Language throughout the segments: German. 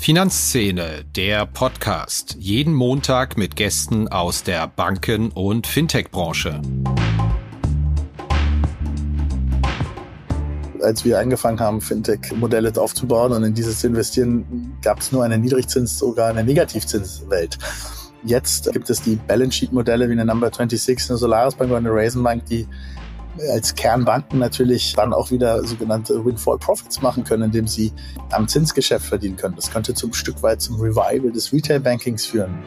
Finanzszene, der Podcast. Jeden Montag mit Gästen aus der Banken- und Fintech-Branche. Als wir angefangen haben, Fintech-Modelle aufzubauen und in dieses zu investieren, gab es nur eine Niedrigzins, sogar eine Negativzinswelt. Jetzt gibt es die Balance Sheet Modelle wie eine Number 26, eine Solaris Bank oder eine Raisin Bank, die als Kernbanken natürlich dann auch wieder sogenannte Windfall Profits machen können, indem sie am Zinsgeschäft verdienen können. Das könnte zum Stück weit zum Revival des Retail Bankings führen.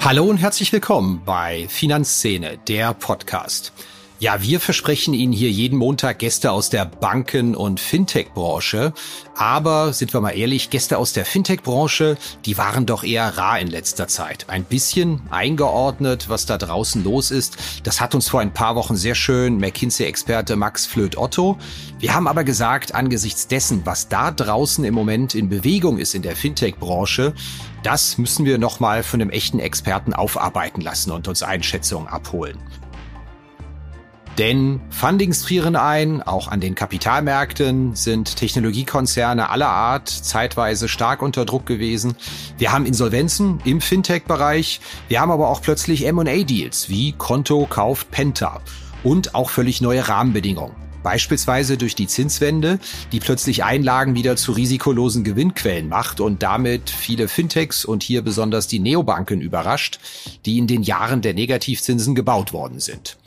Hallo und herzlich willkommen bei Finanzszene, der Podcast. Ja, wir versprechen Ihnen hier jeden Montag Gäste aus der Banken- und Fintech-Branche. Aber sind wir mal ehrlich, Gäste aus der Fintech-Branche, die waren doch eher rar in letzter Zeit. Ein bisschen eingeordnet, was da draußen los ist. Das hat uns vor ein paar Wochen sehr schön McKinsey-Experte Max Flöth-Otto. Wir haben aber gesagt, angesichts dessen, was da draußen im Moment in Bewegung ist in der Fintech-Branche, das müssen wir nochmal von einem echten Experten aufarbeiten lassen und uns Einschätzungen abholen. Denn Fundings frieren ein, auch an den Kapitalmärkten sind Technologiekonzerne aller Art zeitweise stark unter Druck gewesen. Wir haben Insolvenzen im Fintech-Bereich, wir haben aber auch plötzlich M&A-Deals wie Konto kauft Penta und auch völlig neue Rahmenbedingungen. Beispielsweise durch die Zinswende, die plötzlich Einlagen wieder zu risikolosen Gewinnquellen macht und damit viele Fintechs und hier besonders die Neobanken überrascht, die in den Jahren der Negativzinsen gebaut worden sind.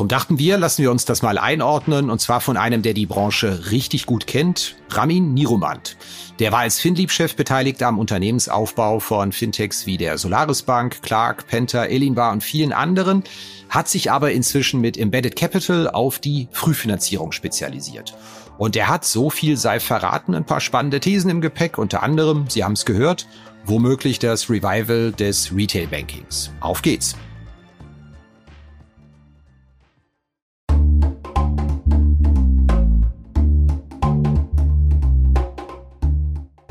Drum dachten wir, lassen wir uns das mal einordnen, und zwar von einem, der die Branche richtig gut kennt, Ramin Niromand. Der war als FinLeap-Chef beteiligt am Unternehmensaufbau von Fintechs wie der Solaris Bank, Clark, Penta, Elinbar und vielen anderen, hat sich aber inzwischen mit Embedded Capital auf die Frühfinanzierung spezialisiert. Und er hat, so viel sei verraten, ein paar spannende Thesen im Gepäck, unter anderem, Sie haben es gehört, womöglich das Revival des Retail Bankings. Auf geht's!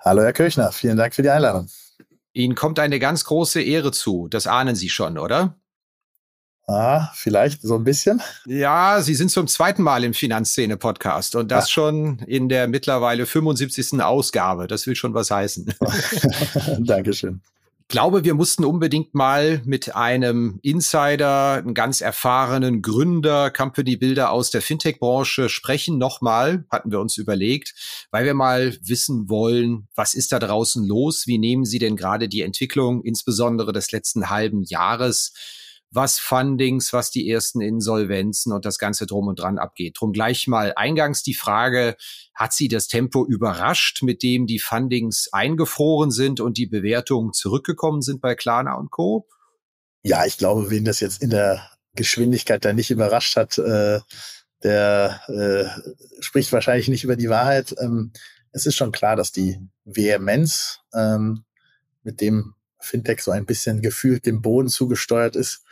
Hallo, Herr Kirchner. Vielen Dank für die Einladung. Ihnen kommt eine ganz große Ehre zu. Das ahnen Sie schon, oder? Ah, vielleicht so ein bisschen. Ja, Sie sind zum zweiten Mal im Finanzszene-Podcast und das ja. schon in der mittlerweile 75. Ausgabe. Das will schon was heißen. Dankeschön glaube, wir mussten unbedingt mal mit einem Insider, einem ganz erfahrenen Gründer, Company Builder aus der Fintech-Branche sprechen. Nochmal hatten wir uns überlegt, weil wir mal wissen wollen, was ist da draußen los? Wie nehmen Sie denn gerade die Entwicklung, insbesondere des letzten halben Jahres, was Fundings, was die ersten Insolvenzen und das Ganze drum und dran abgeht. Drum gleich mal eingangs die Frage, hat Sie das Tempo überrascht, mit dem die Fundings eingefroren sind und die Bewertungen zurückgekommen sind bei Klarna und Co.? Ja, ich glaube, wen das jetzt in der Geschwindigkeit da nicht überrascht hat, äh, der äh, spricht wahrscheinlich nicht über die Wahrheit. Ähm, es ist schon klar, dass die Vehemenz, ähm, mit dem Fintech so ein bisschen gefühlt dem Boden zugesteuert ist,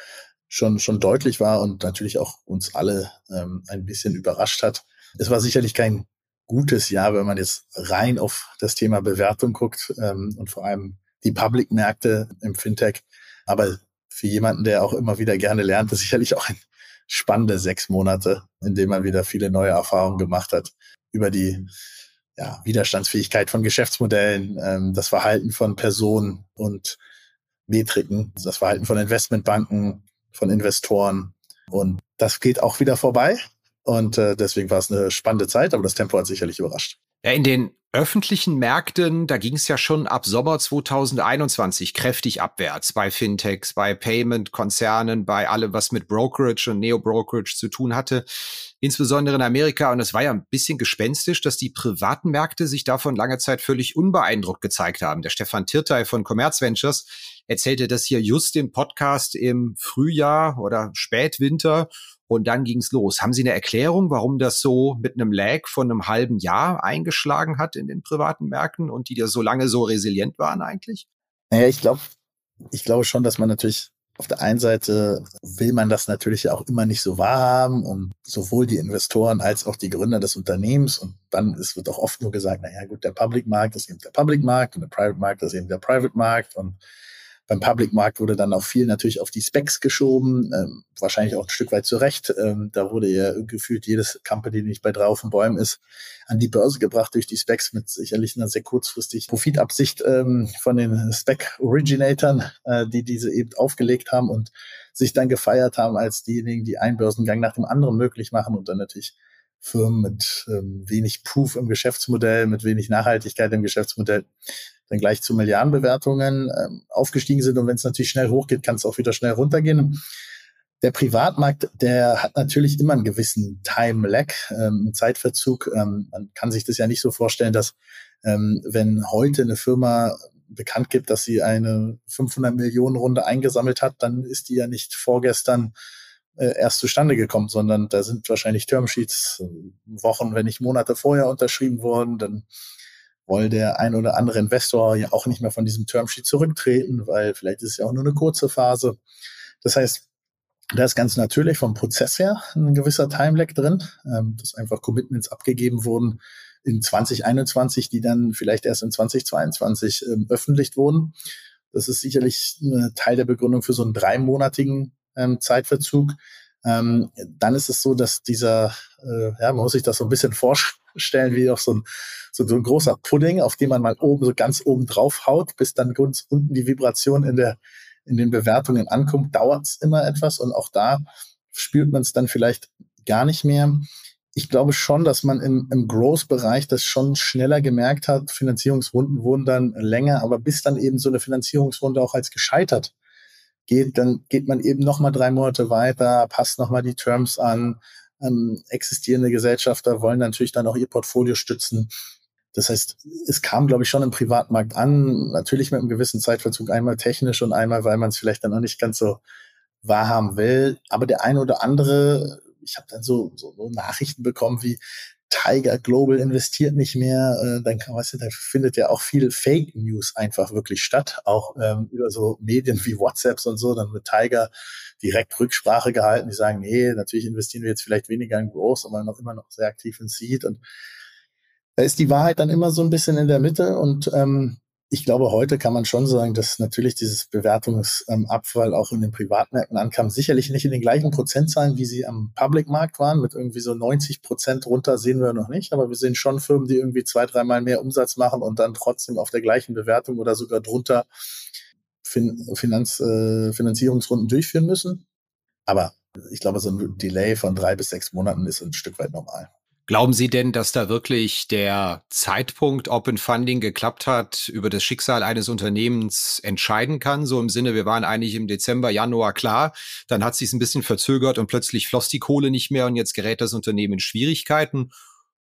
schon, schon deutlich war und natürlich auch uns alle ähm, ein bisschen überrascht hat. Es war sicherlich kein gutes Jahr, wenn man jetzt rein auf das Thema Bewertung guckt ähm, und vor allem die Public-Märkte im Fintech. Aber für jemanden, der auch immer wieder gerne lernt, ist sicherlich auch ein spannende sechs Monate, in dem man wieder viele neue Erfahrungen gemacht hat über die ja, Widerstandsfähigkeit von Geschäftsmodellen, ähm, das Verhalten von Personen und Metriken, das Verhalten von Investmentbanken, von Investoren. Und das geht auch wieder vorbei. Und äh, deswegen war es eine spannende Zeit, aber das Tempo hat sicherlich überrascht. Ja, in den öffentlichen Märkten, da ging es ja schon ab Sommer 2021 kräftig abwärts bei Fintechs, bei Payment-Konzernen, bei allem, was mit Brokerage und Neo-Brokerage zu tun hatte, insbesondere in Amerika. Und es war ja ein bisschen gespenstisch, dass die privaten Märkte sich davon lange Zeit völlig unbeeindruckt gezeigt haben. Der Stefan Tirtei von Commerz Ventures erzählte das hier just im Podcast im Frühjahr oder Spätwinter und dann ging's los. Haben Sie eine Erklärung, warum das so mit einem Lag von einem halben Jahr eingeschlagen hat in den privaten Märkten und die ja so lange so resilient waren eigentlich? Naja, ich glaube, ich glaube schon, dass man natürlich auf der einen Seite will man das natürlich auch immer nicht so wahrhaben und sowohl die Investoren als auch die Gründer des Unternehmens und dann ist, wird auch oft nur gesagt, naja gut, der Public Markt ist eben der Public Markt und der Private Markt ist eben der Private Markt und beim Public-Markt wurde dann auch viel natürlich auf die Specs geschoben, ähm, wahrscheinlich auch ein Stück weit zurecht. Ähm, da wurde ja gefühlt jedes Company, die nicht bei drei auf den Bäumen ist, an die Börse gebracht durch die Specs mit sicherlich einer sehr kurzfristig Profitabsicht ähm, von den Spec-Originatoren, äh, die diese eben aufgelegt haben und sich dann gefeiert haben als diejenigen, die einen Börsengang nach dem anderen möglich machen und dann natürlich Firmen mit ähm, wenig Proof im Geschäftsmodell, mit wenig Nachhaltigkeit im Geschäftsmodell dann gleich zu Milliardenbewertungen ähm, aufgestiegen sind. Und wenn es natürlich schnell hochgeht, kann es auch wieder schnell runtergehen. Der Privatmarkt, der hat natürlich immer einen gewissen Time-Lag, ähm, Zeitverzug. Ähm, man kann sich das ja nicht so vorstellen, dass ähm, wenn heute eine Firma bekannt gibt, dass sie eine 500 Millionen Runde eingesammelt hat, dann ist die ja nicht vorgestern äh, erst zustande gekommen, sondern da sind wahrscheinlich Termsheets äh, Wochen, wenn nicht Monate vorher unterschrieben worden. Dann woll der ein oder andere Investor ja auch nicht mehr von diesem Termsheet zurücktreten, weil vielleicht ist es ja auch nur eine kurze Phase. Das heißt, da ist ganz natürlich vom Prozess her ein gewisser Timelag drin, ähm, dass einfach Commitments abgegeben wurden in 2021, die dann vielleicht erst in 2022 ähm, öffentlich wurden. Das ist sicherlich ein Teil der Begründung für so einen dreimonatigen ähm, Zeitverzug. Ähm, dann ist es so, dass dieser, äh, ja, man muss sich das so ein bisschen vorstellen, wie auch so ein, so, so ein großer Pudding, auf den man mal oben, so ganz oben drauf haut, bis dann ganz unten die Vibration in der, in den Bewertungen ankommt, dauert es immer etwas und auch da spürt man es dann vielleicht gar nicht mehr. Ich glaube schon, dass man im, im Growth-Bereich das schon schneller gemerkt hat. Finanzierungsrunden wurden dann länger, aber bis dann eben so eine Finanzierungsrunde auch als gescheitert geht, dann geht man eben noch mal drei Monate weiter, passt noch mal die Terms an. Ähm, existierende Gesellschafter wollen natürlich dann auch ihr Portfolio stützen. Das heißt, es kam, glaube ich, schon im Privatmarkt an, natürlich mit einem gewissen Zeitverzug, einmal technisch und einmal, weil man es vielleicht dann noch nicht ganz so wahrhaben will. Aber der eine oder andere, ich habe dann so, so, so Nachrichten bekommen wie, Tiger Global investiert nicht mehr, äh, dann kann, weißt du, da findet ja auch viel Fake News einfach wirklich statt, auch ähm, über so Medien wie WhatsApps und so, dann mit Tiger direkt Rücksprache gehalten, die sagen, nee, natürlich investieren wir jetzt vielleicht weniger in Growth, aber noch immer noch sehr aktiv in Seed und da ist die Wahrheit dann immer so ein bisschen in der Mitte und ähm, ich glaube, heute kann man schon sagen, dass natürlich dieses Bewertungsabfall auch in den Privatmärkten ankam. Sicherlich nicht in den gleichen Prozentzahlen, wie sie am Public-Markt waren. Mit irgendwie so 90 Prozent runter sehen wir noch nicht. Aber wir sehen schon Firmen, die irgendwie zwei, dreimal mehr Umsatz machen und dann trotzdem auf der gleichen Bewertung oder sogar drunter fin Finanz, äh, Finanzierungsrunden durchführen müssen. Aber ich glaube, so ein Delay von drei bis sechs Monaten ist ein Stück weit normal. Glauben Sie denn, dass da wirklich der Zeitpunkt Open Funding geklappt hat, über das Schicksal eines Unternehmens entscheiden kann? So im Sinne, wir waren eigentlich im Dezember, Januar klar, dann hat sich ein bisschen verzögert und plötzlich floss die Kohle nicht mehr und jetzt gerät das Unternehmen in Schwierigkeiten?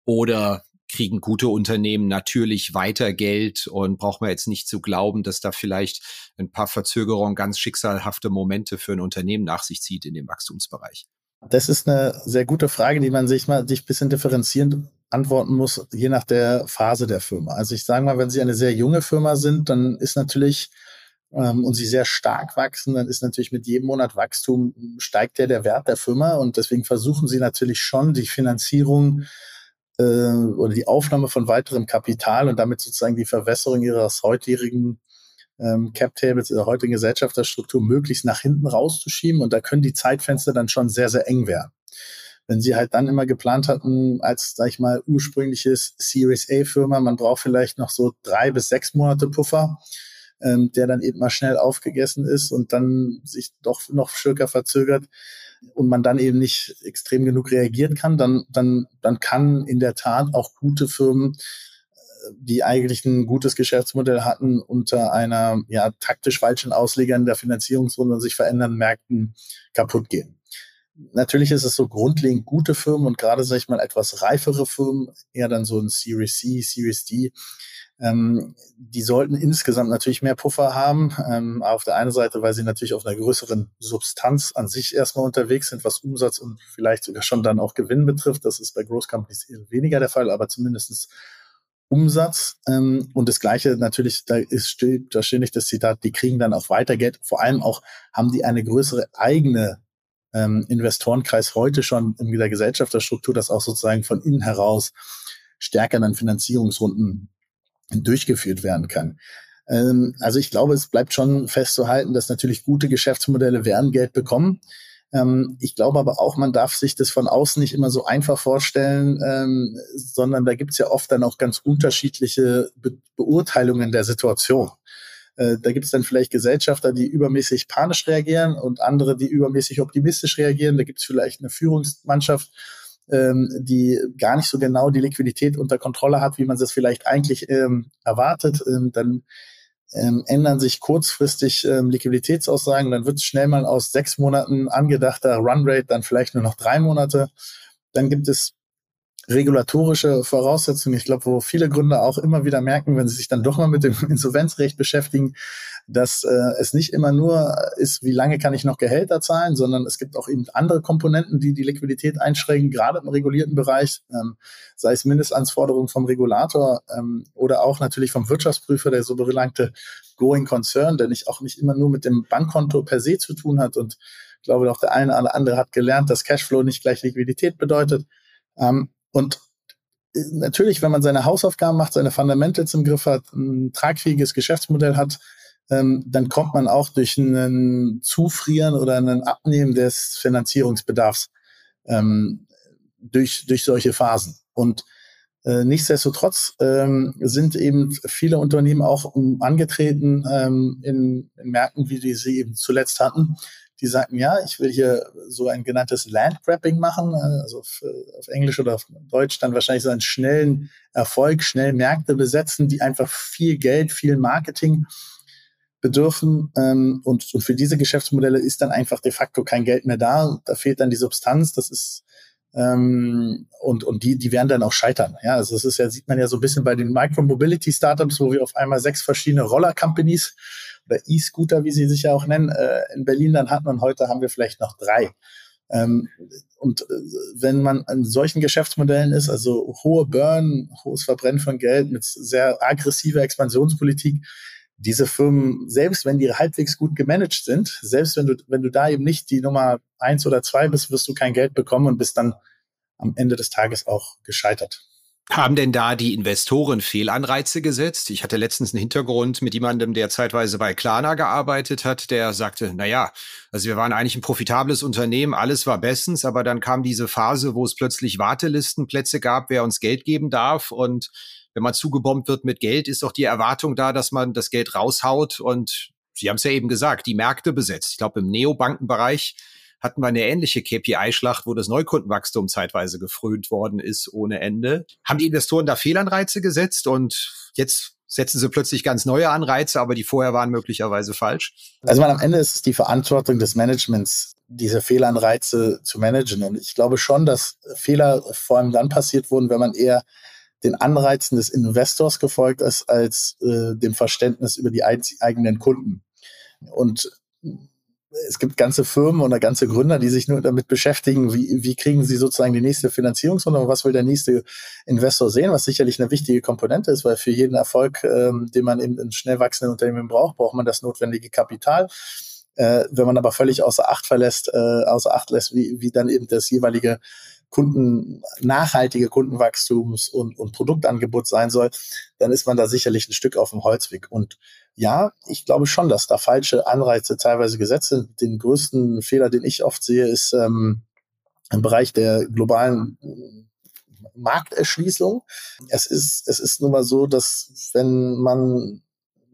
Oder kriegen gute Unternehmen natürlich weiter Geld und braucht man jetzt nicht zu glauben, dass da vielleicht ein paar Verzögerungen ganz schicksalhafte Momente für ein Unternehmen nach sich zieht in dem Wachstumsbereich? Das ist eine sehr gute Frage, die man sich mal sich ein bisschen differenzierend antworten muss, je nach der Phase der Firma. Also ich sage mal, wenn Sie eine sehr junge Firma sind, dann ist natürlich ähm, und Sie sehr stark wachsen, dann ist natürlich mit jedem Monat Wachstum steigt ja der Wert der Firma und deswegen versuchen Sie natürlich schon die Finanzierung äh, oder die Aufnahme von weiterem Kapital und damit sozusagen die Verwässerung Ihres heutigen ähm, Cap-Tables in der heutigen Gesellschafterstruktur möglichst nach hinten rauszuschieben und da können die Zeitfenster dann schon sehr, sehr eng werden. Wenn sie halt dann immer geplant hatten, als, sag ich mal, ursprüngliches Series A-Firma, man braucht vielleicht noch so drei bis sechs Monate Puffer, ähm, der dann eben mal schnell aufgegessen ist und dann sich doch noch stärker verzögert und man dann eben nicht extrem genug reagieren kann, dann, dann, dann kann in der Tat auch gute Firmen die eigentlich ein gutes Geschäftsmodell hatten, unter einer ja, taktisch falschen Ausleger in der Finanzierungsrunde und sich verändernden Märkten kaputt gehen. Natürlich ist es so grundlegend gute Firmen und gerade, sag ich mal, etwas reifere Firmen, eher dann so ein Series C, Series D, ähm, die sollten insgesamt natürlich mehr Puffer haben. Ähm, auf der einen Seite, weil sie natürlich auf einer größeren Substanz an sich erstmal unterwegs sind, was Umsatz und vielleicht sogar schon dann auch Gewinn betrifft. Das ist bei Growth Companies eher weniger der Fall, aber zumindestens Umsatz. Ähm, und das Gleiche natürlich, da ist steht, da nicht das Zitat, die kriegen dann auch weiter Geld. Vor allem auch haben die eine größere eigene ähm, Investorenkreis heute schon in der Gesellschafterstruktur, das auch sozusagen von innen heraus stärker dann Finanzierungsrunden durchgeführt werden kann. Ähm, also ich glaube, es bleibt schon festzuhalten, dass natürlich gute Geschäftsmodelle werden Geld bekommen. Ähm, ich glaube aber auch, man darf sich das von außen nicht immer so einfach vorstellen, ähm, sondern da gibt es ja oft dann auch ganz unterschiedliche Be Beurteilungen der Situation. Äh, da gibt es dann vielleicht Gesellschafter, die übermäßig panisch reagieren und andere, die übermäßig optimistisch reagieren. Da gibt es vielleicht eine Führungsmannschaft, ähm, die gar nicht so genau die Liquidität unter Kontrolle hat, wie man es vielleicht eigentlich ähm, erwartet. Ähm, dann ähm, ändern sich kurzfristig ähm, Liquiditätsaussagen, dann wird schnell mal aus sechs Monaten angedachter Runrate dann vielleicht nur noch drei Monate. Dann gibt es regulatorische Voraussetzungen. Ich glaube, wo viele Gründer auch immer wieder merken, wenn sie sich dann doch mal mit dem Insolvenzrecht beschäftigen, dass äh, es nicht immer nur ist, wie lange kann ich noch Gehälter zahlen, sondern es gibt auch eben andere Komponenten, die die Liquidität einschränken, gerade im regulierten Bereich, ähm, sei es Mindestanforderungen vom Regulator ähm, oder auch natürlich vom Wirtschaftsprüfer, der so belangte Going Concern, der nicht auch nicht immer nur mit dem Bankkonto per se zu tun hat. Und ich glaube, auch der eine oder andere hat gelernt, dass Cashflow nicht gleich Liquidität bedeutet. Ähm, und äh, natürlich, wenn man seine Hausaufgaben macht, seine Fundamentals im Griff hat, ein tragfähiges Geschäftsmodell hat, ähm, dann kommt man auch durch einen Zufrieren oder einen Abnehmen des Finanzierungsbedarfs ähm, durch, durch solche Phasen. Und äh, nichtsdestotrotz ähm, sind eben viele Unternehmen auch angetreten ähm, in, in Märkten, wie die sie eben zuletzt hatten, die sagten, ja, ich will hier so ein genanntes Landgrabbing machen, äh, also auf, auf, Englisch oder auf Deutsch dann wahrscheinlich so einen schnellen Erfolg, schnell Märkte besetzen, die einfach viel Geld, viel Marketing bedürfen. Ähm, und, und für diese Geschäftsmodelle ist dann einfach de facto kein Geld mehr da. Da fehlt dann die Substanz. Das ist ähm, und, und die, die werden dann auch scheitern. Ja, also das ist ja, sieht man ja so ein bisschen bei den Micro-Mobility-Startups, wo wir auf einmal sechs verschiedene Roller-Companies oder E-Scooter, wie sie sich ja auch nennen, äh, in Berlin dann hatten und heute haben wir vielleicht noch drei. Ähm, und äh, wenn man an solchen Geschäftsmodellen ist, also hohe Burn, hohes Verbrennen von Geld mit sehr aggressiver Expansionspolitik, diese Firmen, selbst wenn die halbwegs gut gemanagt sind, selbst wenn du, wenn du da eben nicht die Nummer eins oder zwei bist, wirst du kein Geld bekommen und bist dann am Ende des Tages auch gescheitert. Haben denn da die Investoren Fehlanreize gesetzt? Ich hatte letztens einen Hintergrund mit jemandem, der zeitweise bei Klarna gearbeitet hat, der sagte, na ja, also wir waren eigentlich ein profitables Unternehmen, alles war bestens, aber dann kam diese Phase, wo es plötzlich Wartelistenplätze gab, wer uns Geld geben darf und wenn man zugebombt wird mit Geld, ist doch die Erwartung da, dass man das Geld raushaut und Sie haben es ja eben gesagt, die Märkte besetzt. Ich glaube, im Neobankenbereich hatten wir eine ähnliche KPI-Schlacht, wo das Neukundenwachstum zeitweise gefrönt worden ist ohne Ende. Haben die Investoren da Fehlanreize gesetzt und jetzt setzen sie plötzlich ganz neue Anreize, aber die vorher waren möglicherweise falsch? Also man, am Ende ist es die Verantwortung des Managements, diese Fehlanreize zu managen. Und ich glaube schon, dass Fehler vor allem dann passiert wurden, wenn man eher den Anreizen des Investors gefolgt ist, als äh, dem Verständnis über die eigenen Kunden. Und es gibt ganze Firmen oder ganze Gründer, die sich nur damit beschäftigen, wie, wie kriegen sie sozusagen die nächste Finanzierungsrunde, was will der nächste Investor sehen, was sicherlich eine wichtige Komponente ist, weil für jeden Erfolg, ähm, den man in, in schnell wachsenden Unternehmen braucht, braucht man das notwendige Kapital. Äh, wenn man aber völlig außer Acht verlässt, äh, außer Acht lässt, wie, wie dann eben das jeweilige Kunden, nachhaltige Kundenwachstums und, und Produktangebot sein soll, dann ist man da sicherlich ein Stück auf dem Holzweg. Und ja, ich glaube schon, dass da falsche Anreize teilweise gesetzt sind. Den größten Fehler, den ich oft sehe, ist ähm, im Bereich der globalen Markterschließung. Es ist, es ist nun mal so, dass wenn man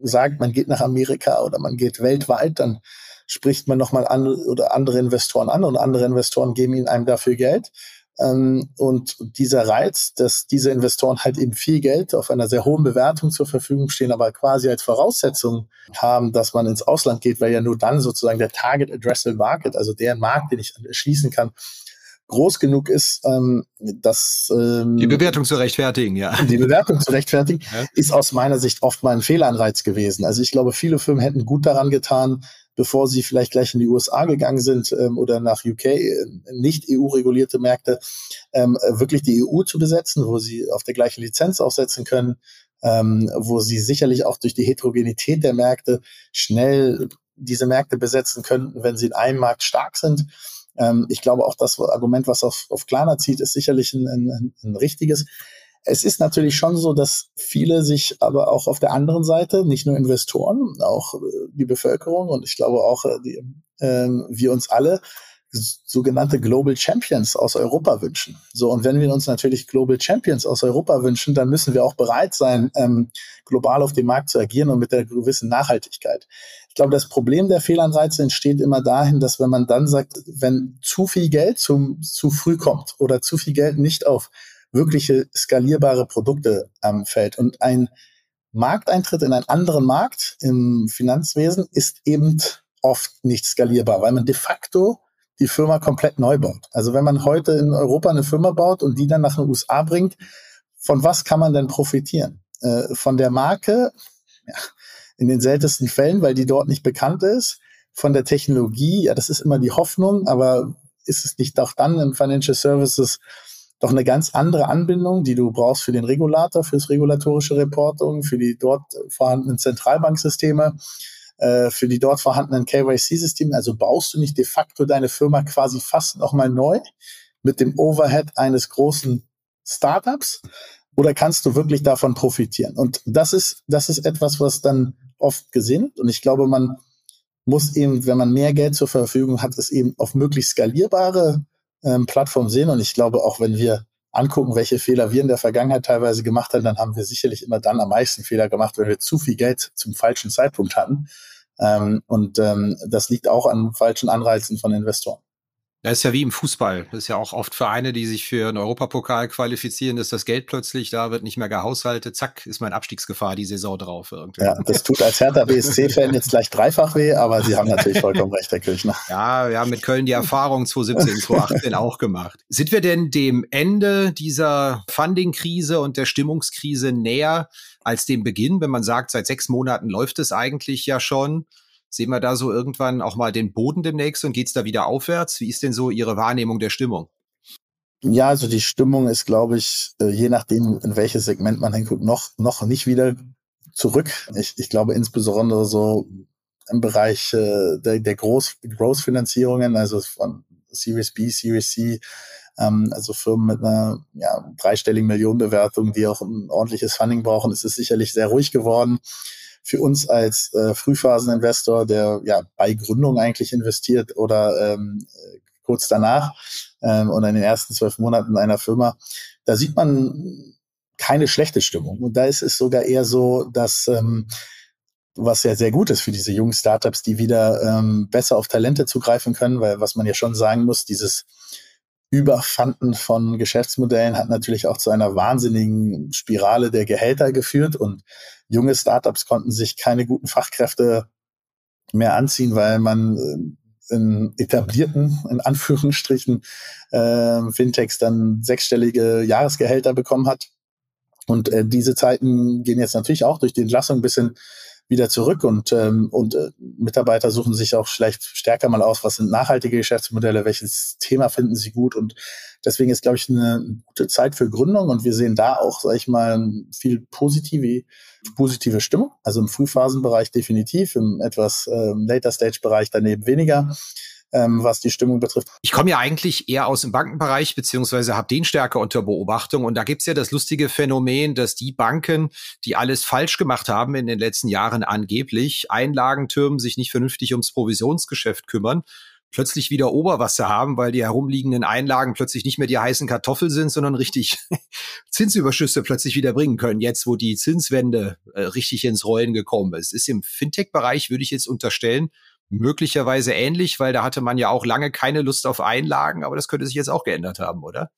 sagt, man geht nach Amerika oder man geht weltweit, dann spricht man nochmal an oder andere Investoren an und andere Investoren geben ihnen einem dafür Geld. Ähm, und dieser Reiz, dass diese Investoren halt eben viel Geld auf einer sehr hohen Bewertung zur Verfügung stehen, aber quasi als Voraussetzung haben, dass man ins Ausland geht, weil ja nur dann sozusagen der Target Addressable Market, also der Markt, den ich schließen kann, groß genug ist, ähm, dass ähm, die Bewertung zu rechtfertigen, ja. Die Bewertung zu rechtfertigen, ja. ist aus meiner Sicht oft mal ein Fehlanreiz gewesen. Also ich glaube, viele Firmen hätten gut daran getan, bevor sie vielleicht gleich in die USA gegangen sind ähm, oder nach UK, äh, nicht EU-regulierte Märkte, ähm, wirklich die EU zu besetzen, wo sie auf der gleichen Lizenz aufsetzen können, ähm, wo sie sicherlich auch durch die Heterogenität der Märkte schnell diese Märkte besetzen könnten, wenn sie in einem Markt stark sind. Ähm, ich glaube auch das Argument, was auf, auf Klarna zieht, ist sicherlich ein, ein, ein richtiges. Es ist natürlich schon so, dass viele sich aber auch auf der anderen Seite, nicht nur Investoren, auch äh, die Bevölkerung und ich glaube auch äh, die, äh, wir uns alle, sogenannte Global Champions aus Europa wünschen. So, und wenn wir uns natürlich Global Champions aus Europa wünschen, dann müssen wir auch bereit sein, ähm, global auf dem Markt zu agieren und mit der gewissen Nachhaltigkeit. Ich glaube, das Problem der Fehlanreize entsteht immer dahin, dass wenn man dann sagt, wenn zu viel Geld zum, zu früh kommt oder zu viel Geld nicht auf wirkliche skalierbare Produkte ähm, fällt und ein Markteintritt in einen anderen Markt im Finanzwesen ist eben oft nicht skalierbar, weil man de facto die Firma komplett neu baut. Also wenn man heute in Europa eine Firma baut und die dann nach den USA bringt, von was kann man denn profitieren? Äh, von der Marke, ja, in den seltensten Fällen, weil die dort nicht bekannt ist. Von der Technologie, ja, das ist immer die Hoffnung, aber ist es nicht auch dann in Financial Services doch eine ganz andere Anbindung, die du brauchst für den Regulator, fürs regulatorische Reporting, für die dort vorhandenen Zentralbanksysteme, äh, für die dort vorhandenen KYC-Systeme. Also baust du nicht de facto deine Firma quasi fast nochmal neu mit dem Overhead eines großen Startups oder kannst du wirklich davon profitieren? Und das ist, das ist etwas, was dann oft gesinnt. Und ich glaube, man muss eben, wenn man mehr Geld zur Verfügung hat, es eben auf möglichst skalierbare ähm, Plattformen sehen. Und ich glaube, auch wenn wir angucken, welche Fehler wir in der Vergangenheit teilweise gemacht haben, dann haben wir sicherlich immer dann am meisten Fehler gemacht, wenn wir zu viel Geld zum falschen Zeitpunkt hatten. Ähm, und ähm, das liegt auch an falschen Anreizen von Investoren. Das ist ja wie im Fußball. Das ist ja auch oft Vereine, die sich für einen Europapokal qualifizieren, dass das Geld plötzlich, da wird nicht mehr gehaushaltet, zack, ist mein Abstiegsgefahr die Saison drauf. Irgendwie. Ja, das tut als Hertha BSC-Fan jetzt gleich dreifach weh, aber Sie haben natürlich vollkommen recht, Herr Kirchner. Ja, wir haben mit Köln die Erfahrung 2017, 2018 auch gemacht. Sind wir denn dem Ende dieser Funding-Krise und der Stimmungskrise näher als dem Beginn, wenn man sagt, seit sechs Monaten läuft es eigentlich ja schon? Sehen wir da so irgendwann auch mal den Boden demnächst und geht es da wieder aufwärts? Wie ist denn so Ihre Wahrnehmung der Stimmung? Ja, also die Stimmung ist, glaube ich, äh, je nachdem, in welches Segment man hinguckt, noch, noch nicht wieder zurück. Ich, ich glaube insbesondere so im Bereich äh, der, der Groß, Großfinanzierungen, also von Series B, Series C, ähm, also Firmen mit einer ja, dreistelligen Millionenbewertung, die auch ein ordentliches Funding brauchen, ist es sicherlich sehr ruhig geworden für uns als äh, Frühphaseninvestor, der ja bei Gründung eigentlich investiert oder ähm, kurz danach ähm, oder in den ersten zwölf Monaten einer Firma, da sieht man keine schlechte Stimmung. Und da ist es sogar eher so, dass ähm, was ja sehr gut ist für diese jungen Startups, die wieder ähm, besser auf Talente zugreifen können, weil was man ja schon sagen muss, dieses Überfanden von Geschäftsmodellen hat natürlich auch zu einer wahnsinnigen Spirale der Gehälter geführt und junge Startups konnten sich keine guten Fachkräfte mehr anziehen, weil man äh, in etablierten, in Anführungsstrichen, äh, Fintechs dann sechsstellige Jahresgehälter bekommen hat. Und äh, diese Zeiten gehen jetzt natürlich auch durch die Entlassung ein bisschen wieder zurück und, ähm, und äh, Mitarbeiter suchen sich auch vielleicht stärker mal aus, was sind nachhaltige Geschäftsmodelle, welches Thema finden sie gut und deswegen ist, glaube ich, eine gute Zeit für Gründung und wir sehen da auch, sage ich mal, viel positive, positive Stimmung, also im Frühphasenbereich definitiv, im etwas ähm, Later-Stage-Bereich daneben weniger. Ähm, was die Stimmung betrifft. Ich komme ja eigentlich eher aus dem Bankenbereich, beziehungsweise habe den stärker unter Beobachtung. Und da gibt's ja das lustige Phänomen, dass die Banken, die alles falsch gemacht haben in den letzten Jahren angeblich, Einlagentürmen sich nicht vernünftig ums Provisionsgeschäft kümmern plötzlich wieder Oberwasser haben, weil die herumliegenden Einlagen plötzlich nicht mehr die heißen Kartoffeln sind, sondern richtig Zinsüberschüsse plötzlich wieder bringen können, jetzt wo die Zinswende äh, richtig ins Rollen gekommen ist. Ist im Fintech-Bereich, würde ich jetzt unterstellen, möglicherweise ähnlich, weil da hatte man ja auch lange keine Lust auf Einlagen, aber das könnte sich jetzt auch geändert haben, oder?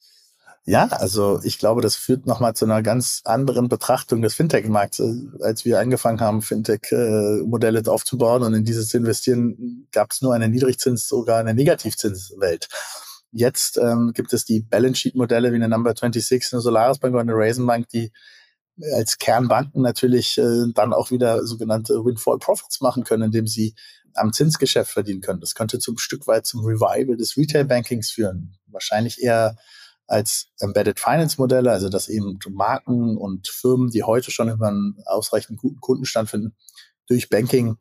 Ja, also ich glaube, das führt nochmal zu einer ganz anderen Betrachtung des Fintech-Markts. Äh, als wir angefangen haben, Fintech-Modelle aufzubauen und in dieses zu investieren, gab es nur eine Niedrigzins, sogar eine Negativzinswelt. Jetzt ähm, gibt es die Balance Sheet-Modelle wie eine Number 26, eine Solaris Bank oder eine Raisin Bank, die als Kernbanken natürlich äh, dann auch wieder sogenannte Windfall Profits machen können, indem sie am Zinsgeschäft verdienen können. Das könnte zum Stück weit zum Revival des Retail Bankings führen. Wahrscheinlich eher als Embedded Finance Modelle, also dass eben Marken und Firmen, die heute schon über einen ausreichend guten Kundenstand finden, durch Banking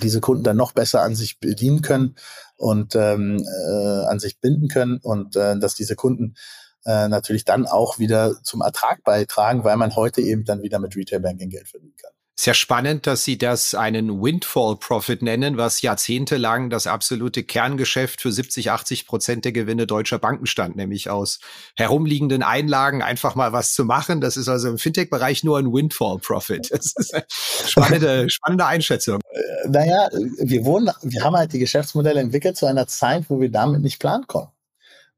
diese Kunden dann noch besser an sich bedienen können und ähm, äh, an sich binden können und äh, dass diese Kunden äh, natürlich dann auch wieder zum Ertrag beitragen, weil man heute eben dann wieder mit Retail Banking Geld verdienen kann. Sehr spannend, dass Sie das einen Windfall Profit nennen, was jahrzehntelang das absolute Kerngeschäft für 70, 80 Prozent der Gewinne deutscher Banken stand, nämlich aus herumliegenden Einlagen einfach mal was zu machen. Das ist also im Fintech-Bereich nur ein Windfall Profit. Das ist eine spannende, spannende Einschätzung. Äh, naja, wir wohnen, wir haben halt die Geschäftsmodelle entwickelt zu einer Zeit, wo wir damit nicht planen konnten.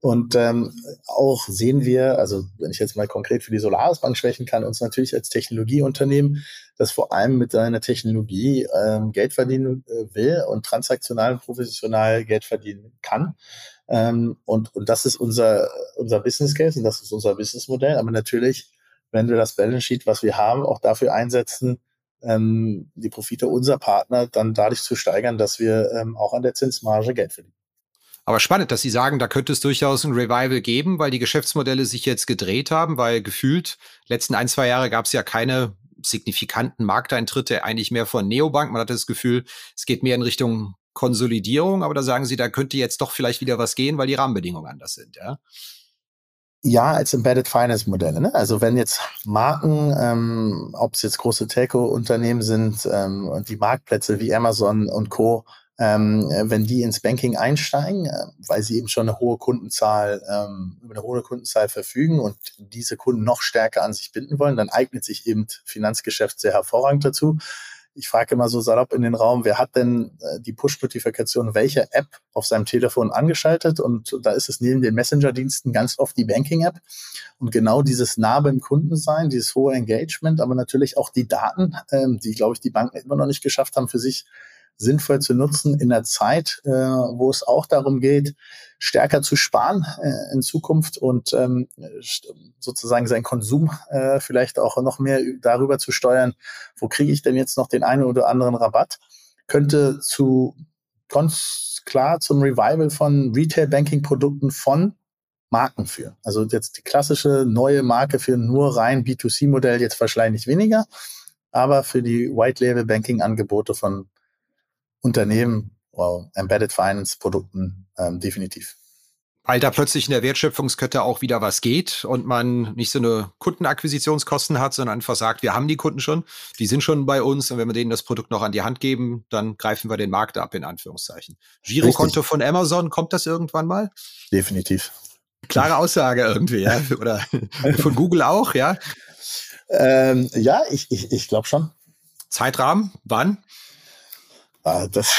Und ähm, auch sehen wir, also wenn ich jetzt mal konkret für die Solaris Bank schwächen kann, uns natürlich als Technologieunternehmen, das vor allem mit seiner Technologie ähm, Geld verdienen äh, will und transaktional und professional Geld verdienen kann. Ähm, und, und das ist unser, unser Business Case und das ist unser Businessmodell. Aber natürlich, wenn wir das Balance Sheet, was wir haben, auch dafür einsetzen, ähm, die Profite unserer Partner dann dadurch zu steigern, dass wir ähm, auch an der Zinsmarge Geld verdienen. Aber spannend, dass Sie sagen, da könnte es durchaus ein Revival geben, weil die Geschäftsmodelle sich jetzt gedreht haben, weil gefühlt letzten ein, zwei Jahre gab es ja keine signifikanten Markteintritte, eigentlich mehr von Neobank. Man hatte das Gefühl, es geht mehr in Richtung Konsolidierung, aber da sagen Sie, da könnte jetzt doch vielleicht wieder was gehen, weil die Rahmenbedingungen anders sind, ja? Ja, als Embedded Finance Modelle. Ne? Also wenn jetzt Marken, ähm, ob es jetzt große Telco-Unternehmen sind ähm, und die Marktplätze wie Amazon und Co ähm, wenn die ins Banking einsteigen, äh, weil sie eben schon eine hohe Kundenzahl, ähm, über eine hohe Kundenzahl verfügen und diese Kunden noch stärker an sich binden wollen, dann eignet sich eben Finanzgeschäft sehr hervorragend dazu. Ich frage immer so salopp in den Raum, wer hat denn äh, die Push-Notifikation welcher App auf seinem Telefon angeschaltet? Und da ist es neben den Messenger-Diensten ganz oft die Banking-App. Und genau dieses nah beim Kunden sein, dieses hohe Engagement, aber natürlich auch die Daten, ähm, die, glaube ich, die Banken immer noch nicht geschafft haben, für sich sinnvoll zu nutzen in der Zeit, äh, wo es auch darum geht, stärker zu sparen äh, in Zukunft und ähm, sozusagen seinen Konsum äh, vielleicht auch noch mehr darüber zu steuern, wo kriege ich denn jetzt noch den einen oder anderen Rabatt, könnte zu ganz klar zum Revival von Retail-Banking-Produkten von Marken führen. Also jetzt die klassische neue Marke für nur rein B2C-Modell jetzt wahrscheinlich weniger, aber für die White-Label-Banking-Angebote von Unternehmen, wow, Embedded Finance Produkten ähm, definitiv. Weil da plötzlich in der Wertschöpfungskette auch wieder was geht und man nicht so eine Kundenakquisitionskosten hat, sondern einfach sagt, wir haben die Kunden schon, die sind schon bei uns und wenn wir denen das Produkt noch an die Hand geben, dann greifen wir den Markt ab, in Anführungszeichen. Girokonto von Amazon, kommt das irgendwann mal? Definitiv. Klare Aussage irgendwie, ja? Oder von Google auch, ja? Ähm, ja, ich, ich, ich glaube schon. Zeitrahmen, wann? Ah, das,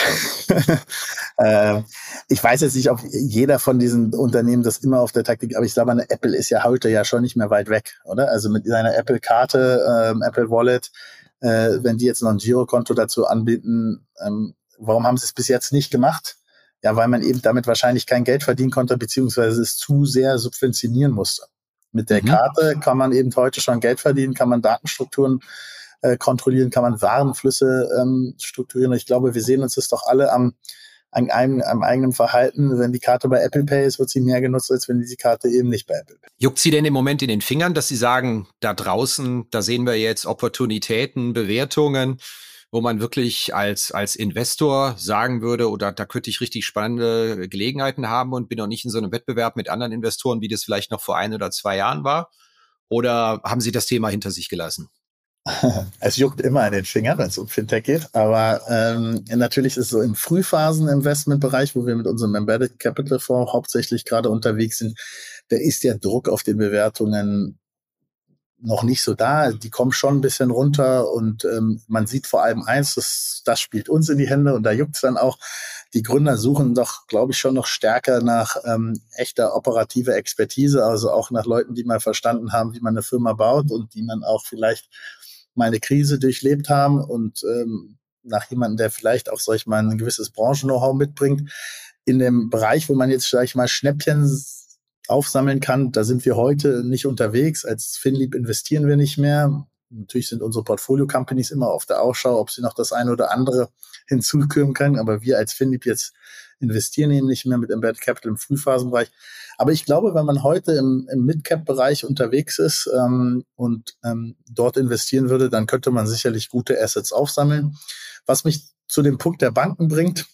äh, ich weiß jetzt nicht, ob jeder von diesen Unternehmen das immer auf der Taktik, aber ich glaube, eine Apple ist ja heute ja schon nicht mehr weit weg, oder? Also mit seiner Apple-Karte, ähm, Apple Wallet, äh, wenn die jetzt noch ein Girokonto dazu anbieten, ähm, warum haben sie es bis jetzt nicht gemacht? Ja, weil man eben damit wahrscheinlich kein Geld verdienen konnte, beziehungsweise es zu sehr subventionieren musste. Mit der mhm. Karte kann man eben heute schon Geld verdienen, kann man Datenstrukturen äh, kontrollieren, kann man Warenflüsse ähm, strukturieren. ich glaube, wir sehen uns das doch alle am, an einem, am eigenen Verhalten. Wenn die Karte bei Apple Pay ist, wird sie mehr genutzt, als wenn diese Karte eben nicht bei Apple Pay. Juckt sie denn im Moment in den Fingern, dass Sie sagen, da draußen, da sehen wir jetzt Opportunitäten, Bewertungen, wo man wirklich als, als Investor sagen würde, oder da könnte ich richtig spannende Gelegenheiten haben und bin noch nicht in so einem Wettbewerb mit anderen Investoren, wie das vielleicht noch vor ein oder zwei Jahren war? Oder haben Sie das Thema hinter sich gelassen? Es juckt immer in den Fingern, wenn es um Fintech geht. Aber ähm, natürlich ist es so im Frühphasen-Investmentbereich, wo wir mit unserem Embedded Capital Fonds hauptsächlich gerade unterwegs sind, da ist der Druck auf den Bewertungen noch nicht so da. Die kommen schon ein bisschen runter und ähm, man sieht vor allem eins, das, das spielt uns in die Hände und da juckt's dann auch. Die Gründer suchen doch, glaube ich, schon noch stärker nach ähm, echter operativer Expertise, also auch nach Leuten, die mal verstanden haben, wie man eine Firma baut und die man auch vielleicht mal eine Krise durchlebt haben und ähm, nach jemandem, der vielleicht auch, sag ich mal, ein gewisses Branchen-Know-how mitbringt. In dem Bereich, wo man jetzt, sag ich mal, Schnäppchen aufsammeln kann. Da sind wir heute nicht unterwegs. Als FinLeap investieren wir nicht mehr. Natürlich sind unsere Portfolio-Companies immer auf der Ausschau, ob sie noch das eine oder andere hinzukommen können. Aber wir als FinLeap jetzt investieren eben nicht mehr mit Embedded Capital im Frühphasenbereich. Aber ich glaube, wenn man heute im, im Mid-Cap-Bereich unterwegs ist ähm, und ähm, dort investieren würde, dann könnte man sicherlich gute Assets aufsammeln. Was mich zu dem Punkt der Banken bringt,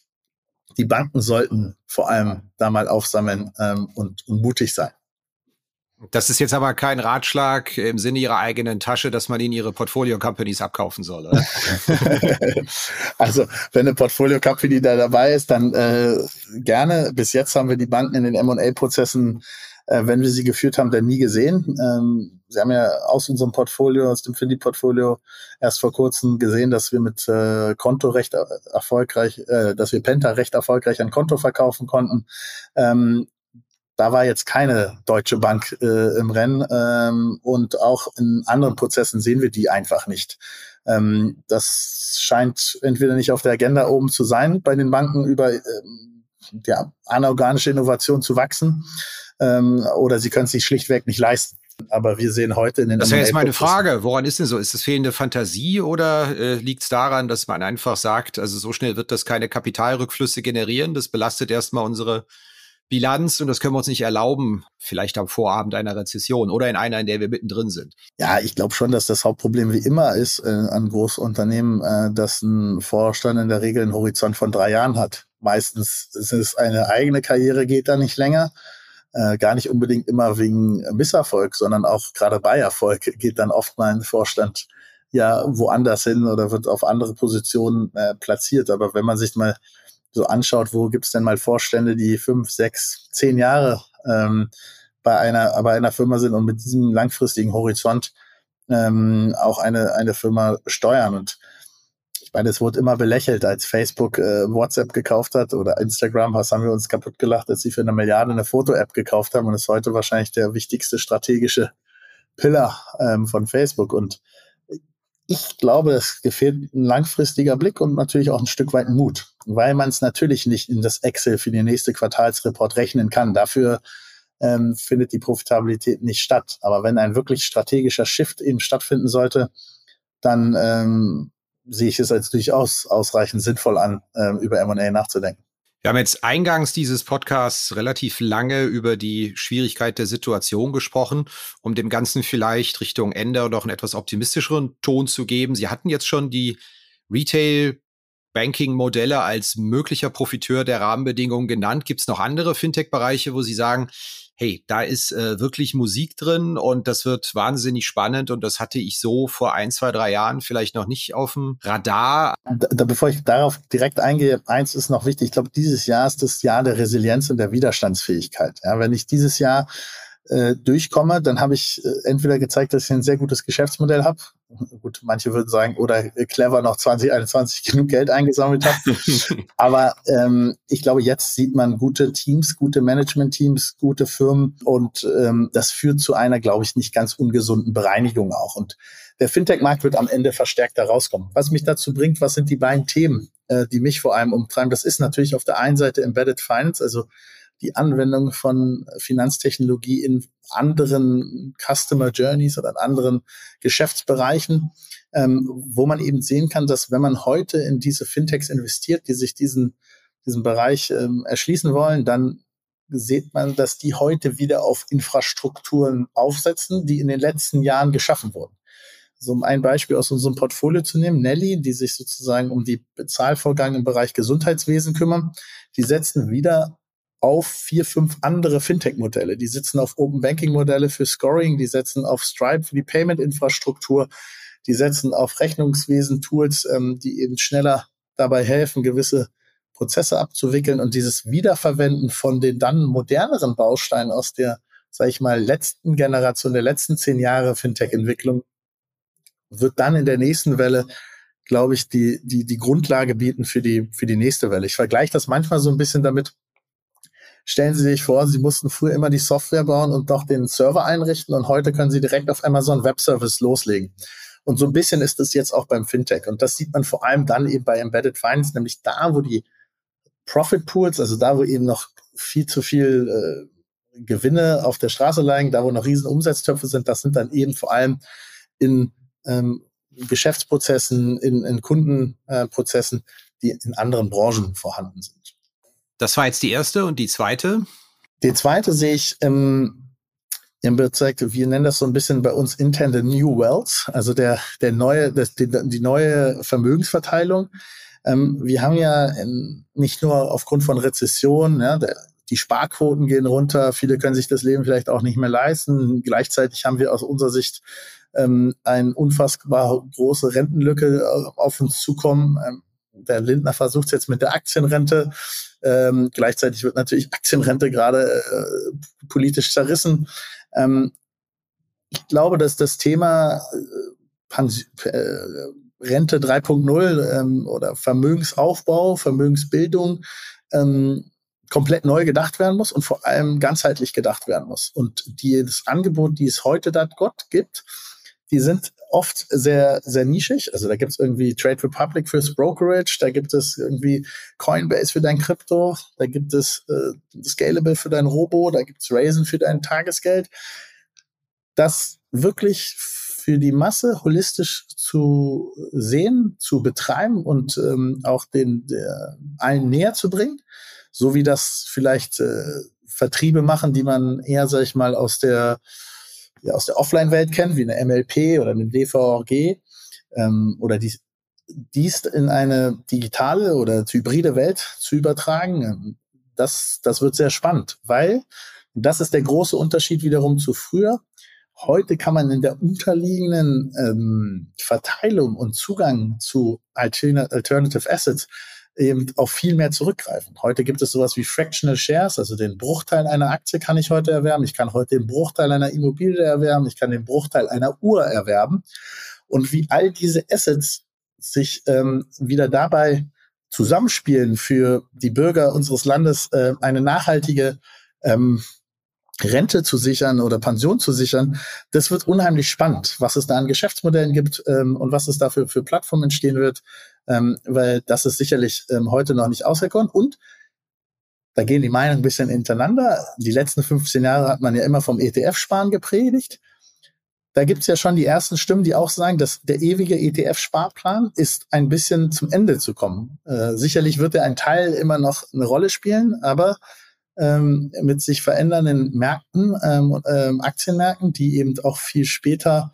die Banken sollten vor allem da mal aufsammeln ähm, und, und mutig sein. Das ist jetzt aber kein Ratschlag im Sinne Ihrer eigenen Tasche, dass man ihnen ihre Portfolio-Companies abkaufen soll. Oder? also, wenn eine Portfolio-Company da dabei ist, dann äh, gerne. Bis jetzt haben wir die Banken in den M&A-Prozessen äh, wenn wir sie geführt haben, dann nie gesehen. Ähm, sie haben ja aus unserem Portfolio, aus dem Findi-Portfolio erst vor kurzem gesehen, dass wir mit äh, Konto recht erfolgreich, äh, dass wir Penta recht erfolgreich ein Konto verkaufen konnten. Ähm, da war jetzt keine deutsche Bank äh, im Rennen ähm, und auch in anderen Prozessen sehen wir die einfach nicht. Ähm, das scheint entweder nicht auf der Agenda oben zu sein, bei den Banken über ähm, ja, anorganische Innovation zu wachsen ähm, oder sie können es sich schlichtweg nicht leisten. Aber wir sehen heute in den Das wäre jetzt meine Frage. Woran ist denn so? Ist es fehlende Fantasie oder äh, liegt es daran, dass man einfach sagt, also so schnell wird das keine Kapitalrückflüsse generieren? Das belastet erstmal unsere Bilanz und das können wir uns nicht erlauben, vielleicht am Vorabend einer Rezession oder in einer, in der wir mittendrin sind. Ja, ich glaube schon, dass das Hauptproblem wie immer ist äh, an Großunternehmen, äh, dass ein Vorstand in der Regel einen Horizont von drei Jahren hat. Meistens ist es eine eigene Karriere, geht da nicht länger äh, gar nicht unbedingt immer wegen Misserfolg, sondern auch gerade bei Erfolg geht dann oft mal ein Vorstand ja woanders hin oder wird auf andere Positionen äh, platziert. Aber wenn man sich mal so anschaut, wo gibt's denn mal Vorstände, die fünf, sechs, zehn Jahre ähm, bei einer bei einer Firma sind und mit diesem langfristigen Horizont ähm, auch eine eine Firma steuern und ich meine, es wurde immer belächelt, als Facebook äh, WhatsApp gekauft hat oder Instagram, was haben wir uns kaputt gelacht, als sie für eine Milliarde eine Foto-App gekauft haben und ist heute wahrscheinlich der wichtigste strategische Pillar ähm, von Facebook. Und ich glaube, es gefehlt ein langfristiger Blick und natürlich auch ein Stück weit Mut, weil man es natürlich nicht in das Excel für die nächste Quartalsreport rechnen kann. Dafür ähm, findet die Profitabilität nicht statt. Aber wenn ein wirklich strategischer Shift eben stattfinden sollte, dann ähm, sehe ich es als durchaus ausreichend sinnvoll an, ähm, über M&A nachzudenken. Wir haben jetzt eingangs dieses Podcasts relativ lange über die Schwierigkeit der Situation gesprochen, um dem Ganzen vielleicht Richtung Ende noch einen etwas optimistischeren Ton zu geben. Sie hatten jetzt schon die Retail Banking-Modelle als möglicher Profiteur der Rahmenbedingungen genannt. Gibt es noch andere Fintech-Bereiche, wo Sie sagen, hey, da ist äh, wirklich Musik drin und das wird wahnsinnig spannend und das hatte ich so vor ein, zwei, drei Jahren vielleicht noch nicht auf dem Radar. Da, bevor ich darauf direkt eingehe, eins ist noch wichtig. Ich glaube, dieses Jahr ist das Jahr der Resilienz und der Widerstandsfähigkeit. Ja, wenn ich dieses Jahr äh, durchkomme, dann habe ich äh, entweder gezeigt, dass ich ein sehr gutes Geschäftsmodell habe. Gut, manche würden sagen, oder clever noch 2021 genug Geld eingesammelt habe. Aber ähm, ich glaube, jetzt sieht man gute Teams, gute Management-Teams, gute Firmen und ähm, das führt zu einer, glaube ich, nicht ganz ungesunden Bereinigung auch. Und der Fintech-Markt wird am Ende verstärkter rauskommen. Was mich dazu bringt, was sind die beiden Themen, äh, die mich vor allem umtreiben? Das ist natürlich auf der einen Seite Embedded Finance, also die Anwendung von Finanztechnologie in anderen Customer Journeys oder in anderen Geschäftsbereichen, ähm, wo man eben sehen kann, dass wenn man heute in diese Fintechs investiert, die sich diesen, diesen Bereich ähm, erschließen wollen, dann sieht man, dass die heute wieder auf Infrastrukturen aufsetzen, die in den letzten Jahren geschaffen wurden. so um ein Beispiel aus unserem Portfolio zu nehmen, Nelly, die sich sozusagen um die Bezahlvorgänge im Bereich Gesundheitswesen kümmern, die setzen wieder auf vier, fünf andere Fintech-Modelle. Die sitzen auf Open Banking-Modelle für Scoring, die setzen auf Stripe für die Payment-Infrastruktur, die setzen auf Rechnungswesen-Tools, ähm, die eben schneller dabei helfen, gewisse Prozesse abzuwickeln und dieses Wiederverwenden von den dann moderneren Bausteinen aus der, sage ich mal, letzten Generation, der letzten zehn Jahre Fintech-Entwicklung wird dann in der nächsten Welle glaube ich, die, die, die Grundlage bieten für die, für die nächste Welle. Ich vergleiche das manchmal so ein bisschen damit, Stellen Sie sich vor, Sie mussten früher immer die Software bauen und doch den Server einrichten und heute können Sie direkt auf Amazon Web Service loslegen. Und so ein bisschen ist es jetzt auch beim Fintech. Und das sieht man vor allem dann eben bei Embedded Finance, nämlich da, wo die Profit Pools, also da, wo eben noch viel zu viel äh, Gewinne auf der Straße liegen, da, wo noch riesen Umsatztöpfe sind, das sind dann eben vor allem in ähm, Geschäftsprozessen, in, in Kundenprozessen, äh, die in anderen Branchen vorhanden sind. Das war jetzt die erste und die zweite? Die zweite sehe ich im, im Bezirk, wir nennen das so ein bisschen bei uns intern the New Wealth, also der, der neue, das, die, die neue Vermögensverteilung. Ähm, wir haben ja in, nicht nur aufgrund von Rezession, ja, die Sparquoten gehen runter, viele können sich das Leben vielleicht auch nicht mehr leisten. Gleichzeitig haben wir aus unserer Sicht ähm, eine unfassbar große Rentenlücke äh, auf uns zukommen. Ähm, der Lindner versucht es jetzt mit der Aktienrente. Ähm, gleichzeitig wird natürlich Aktienrente gerade äh, politisch zerrissen. Ähm, ich glaube, dass das Thema äh, äh Rente 3.0 ähm, oder Vermögensaufbau, Vermögensbildung ähm, komplett neu gedacht werden muss und vor allem ganzheitlich gedacht werden muss. Und die, das Angebot, die es heute da Gott gibt, die sind oft sehr, sehr nischig. Also da gibt es irgendwie Trade Republic fürs Brokerage, da gibt es irgendwie Coinbase für dein Krypto, da gibt es äh, Scalable für dein Robo, da gibt es Raisin für dein Tagesgeld. Das wirklich für die Masse holistisch zu sehen, zu betreiben und ähm, auch den der, allen näher zu bringen, so wie das vielleicht äh, Vertriebe machen, die man eher, sag ich mal, aus der aus der Offline-Welt kennt, wie eine MLP oder eine DVRG, ähm, oder dies, dies in eine digitale oder hybride Welt zu übertragen, ähm, das, das wird sehr spannend, weil das ist der große Unterschied wiederum zu früher. Heute kann man in der unterliegenden ähm, Verteilung und Zugang zu Alternative Assets eben auf viel mehr zurückgreifen. Heute gibt es sowas wie Fractional Shares, also den Bruchteil einer Aktie kann ich heute erwerben. Ich kann heute den Bruchteil einer Immobilie erwerben. Ich kann den Bruchteil einer Uhr erwerben. Und wie all diese Assets sich ähm, wieder dabei zusammenspielen für die Bürger unseres Landes äh, eine nachhaltige ähm, Rente zu sichern oder Pension zu sichern, das wird unheimlich spannend, was es da an Geschäftsmodellen gibt ähm, und was es dafür für Plattformen entstehen wird, ähm, weil das ist sicherlich ähm, heute noch nicht ausgekommen. Und da gehen die Meinungen ein bisschen hintereinander. Die letzten 15 Jahre hat man ja immer vom ETF-Sparen gepredigt. Da gibt's ja schon die ersten Stimmen, die auch sagen, dass der ewige ETF-Sparplan ist ein bisschen zum Ende zu kommen. Äh, sicherlich wird er ein Teil immer noch eine Rolle spielen, aber ähm, mit sich verändernden Märkten, ähm, ähm, Aktienmärkten, die eben auch viel später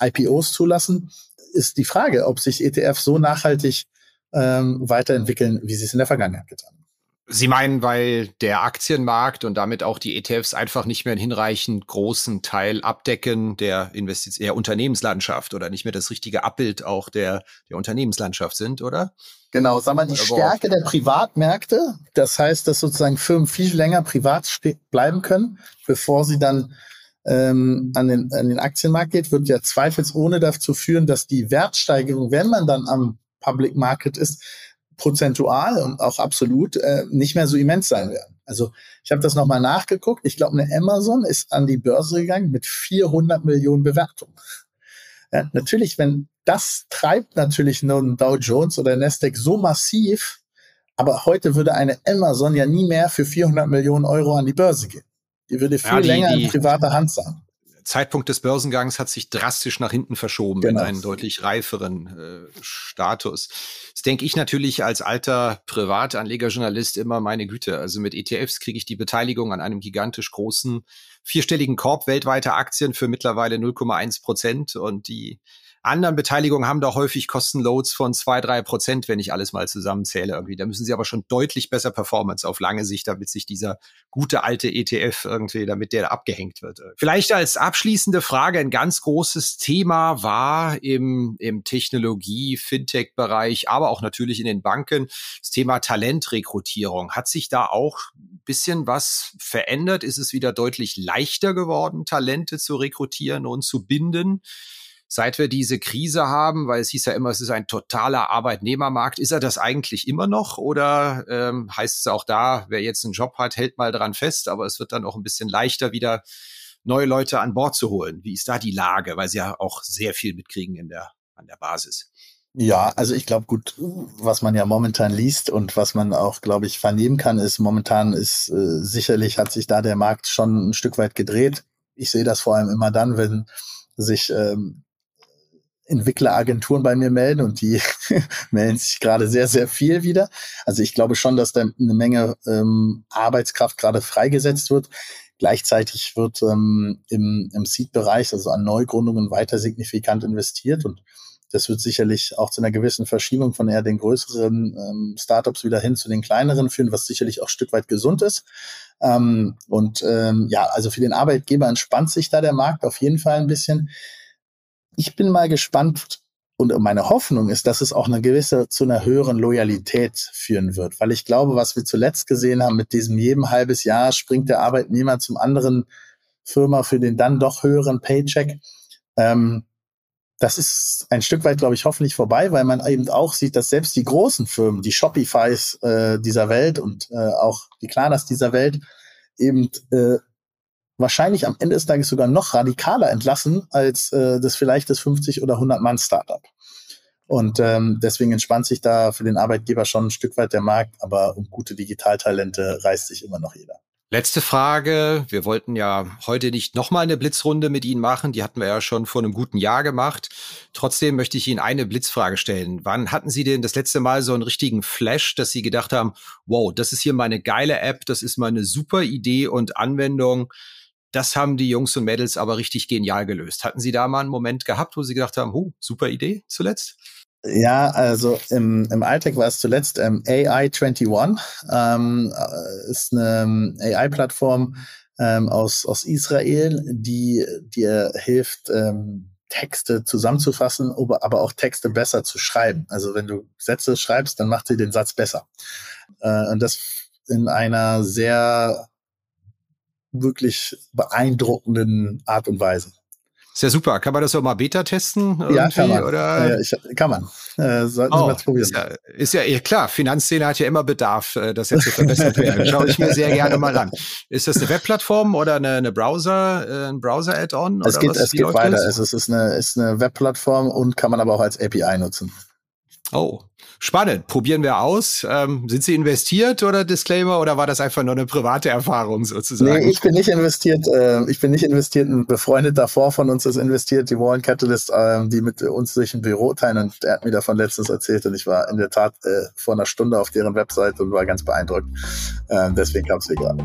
IPOs zulassen, ist die Frage, ob sich ETF so nachhaltig ähm, weiterentwickeln, wie sie es in der Vergangenheit getan haben. Sie meinen, weil der Aktienmarkt und damit auch die ETFs einfach nicht mehr einen hinreichend großen Teil abdecken der Investition, der Unternehmenslandschaft oder nicht mehr das richtige Abbild auch der, der Unternehmenslandschaft sind, oder? Genau, sagen wir die Stärke der Privatmärkte. Das heißt, dass sozusagen Firmen viel länger privat bleiben können, bevor sie dann ähm, an, den, an den Aktienmarkt geht, wird ja zweifelsohne dazu führen, dass die Wertsteigerung, wenn man dann am Public Market ist, prozentual und auch absolut äh, nicht mehr so immens sein werden. Also ich habe das nochmal nachgeguckt. Ich glaube, eine Amazon ist an die Börse gegangen mit 400 Millionen Bewertungen. Ja, natürlich, wenn das treibt natürlich nur ein Dow Jones oder Nasdaq so massiv, aber heute würde eine Amazon ja nie mehr für 400 Millionen Euro an die Börse gehen. Die würde viel ja, die, länger die, in privater Hand sein. Zeitpunkt des Börsengangs hat sich drastisch nach hinten verschoben genau. in einen deutlich reiferen äh, Status. Das denke ich natürlich als alter Privatanlegerjournalist immer meine Güte. Also mit ETFs kriege ich die Beteiligung an einem gigantisch großen vierstelligen Korb weltweiter Aktien für mittlerweile 0,1 Prozent und die anderen Beteiligungen haben doch häufig Kostenloads von zwei, drei Prozent, wenn ich alles mal zusammenzähle irgendwie. Da müssen sie aber schon deutlich besser Performance auf lange Sicht, damit sich dieser gute alte ETF irgendwie, damit der abgehängt wird. Vielleicht als abschließende Frage ein ganz großes Thema war im, im Technologie, Fintech-Bereich, aber auch natürlich in den Banken das Thema Talentrekrutierung. Hat sich da auch ein bisschen was verändert? Ist es wieder deutlich leichter geworden, Talente zu rekrutieren und zu binden? Seit wir diese Krise haben, weil es hieß ja immer, es ist ein totaler Arbeitnehmermarkt, ist er das eigentlich immer noch oder ähm, heißt es auch da, wer jetzt einen Job hat, hält mal dran fest, aber es wird dann auch ein bisschen leichter wieder neue Leute an Bord zu holen. Wie ist da die Lage, weil sie ja auch sehr viel mitkriegen in der an der Basis? Ja, also ich glaube, gut, was man ja momentan liest und was man auch, glaube ich, vernehmen kann, ist, momentan ist äh, sicherlich hat sich da der Markt schon ein Stück weit gedreht. Ich sehe das vor allem immer dann, wenn sich ähm, Entwickleragenturen bei mir melden und die melden sich gerade sehr, sehr viel wieder. Also ich glaube schon, dass da eine Menge ähm, Arbeitskraft gerade freigesetzt wird. Gleichzeitig wird ähm, im, im Seed-Bereich, also an Neugründungen, weiter signifikant investiert und das wird sicherlich auch zu einer gewissen Verschiebung von eher den größeren ähm, Startups wieder hin zu den kleineren führen, was sicherlich auch ein Stück weit gesund ist. Ähm, und ähm, ja, also für den Arbeitgeber entspannt sich da der Markt auf jeden Fall ein bisschen ich bin mal gespannt und meine Hoffnung ist, dass es auch eine gewisse zu einer höheren Loyalität führen wird, weil ich glaube, was wir zuletzt gesehen haben mit diesem jedem halbes Jahr springt der Arbeitnehmer zum anderen Firma für den dann doch höheren Paycheck. Ähm, das ist ein Stück weit, glaube ich, hoffentlich vorbei, weil man eben auch sieht, dass selbst die großen Firmen, die Shopifys äh, dieser Welt und äh, auch die Klarnas dieser Welt eben äh, wahrscheinlich am Ende des Tages sogar noch radikaler entlassen als äh, das vielleicht das 50 oder 100 Mann Startup. Und ähm, deswegen entspannt sich da für den Arbeitgeber schon ein Stück weit der Markt, aber um gute Digitaltalente reißt sich immer noch jeder. Letzte Frage. Wir wollten ja heute nicht nochmal eine Blitzrunde mit Ihnen machen. Die hatten wir ja schon vor einem guten Jahr gemacht. Trotzdem möchte ich Ihnen eine Blitzfrage stellen. Wann hatten Sie denn das letzte Mal so einen richtigen Flash, dass Sie gedacht haben, wow, das ist hier meine geile App, das ist meine super Idee und Anwendung das haben die Jungs und Mädels aber richtig genial gelöst. Hatten Sie da mal einen Moment gehabt, wo Sie gedacht haben, huh, super Idee zuletzt? Ja, also im, im Alltag war es zuletzt ähm, AI21, ähm, äh, ist eine ähm, AI-Plattform ähm, aus, aus Israel, die dir hilft, ähm, Texte zusammenzufassen, aber auch Texte besser zu schreiben. Also wenn du Sätze schreibst, dann macht sie den Satz besser. Äh, und das in einer sehr wirklich beeindruckenden Art und Weise. Ist ja super. Kann man das auch mal Beta testen? Ja, kann man. Oder? ich, kann man. Äh, sollten oh, Sie mal probieren. Ist ja, ist ja klar, Finanzszene hat ja immer Bedarf, äh, das jetzt zu verbessert werden. Schaue ich mir sehr gerne mal an. Ist das eine Webplattform oder eine, eine Browser, äh, ein Browser-Add-on? Es geht, es geht weiter. Es ist, ist, eine, ist eine Webplattform und kann man aber auch als API nutzen. Oh, spannend. Probieren wir aus. Ähm, sind Sie investiert oder Disclaimer oder war das einfach nur eine private Erfahrung sozusagen? Nee, ich bin nicht investiert. Äh, ich bin nicht investiert. Ein befreundeter davor von uns ist investiert, die Warren Catalyst, äh, die mit uns sich ein Büro teilen und er hat mir davon letztens erzählt und ich war in der Tat äh, vor einer Stunde auf deren Website und war ganz beeindruckt. Äh, deswegen kam es mir gerade.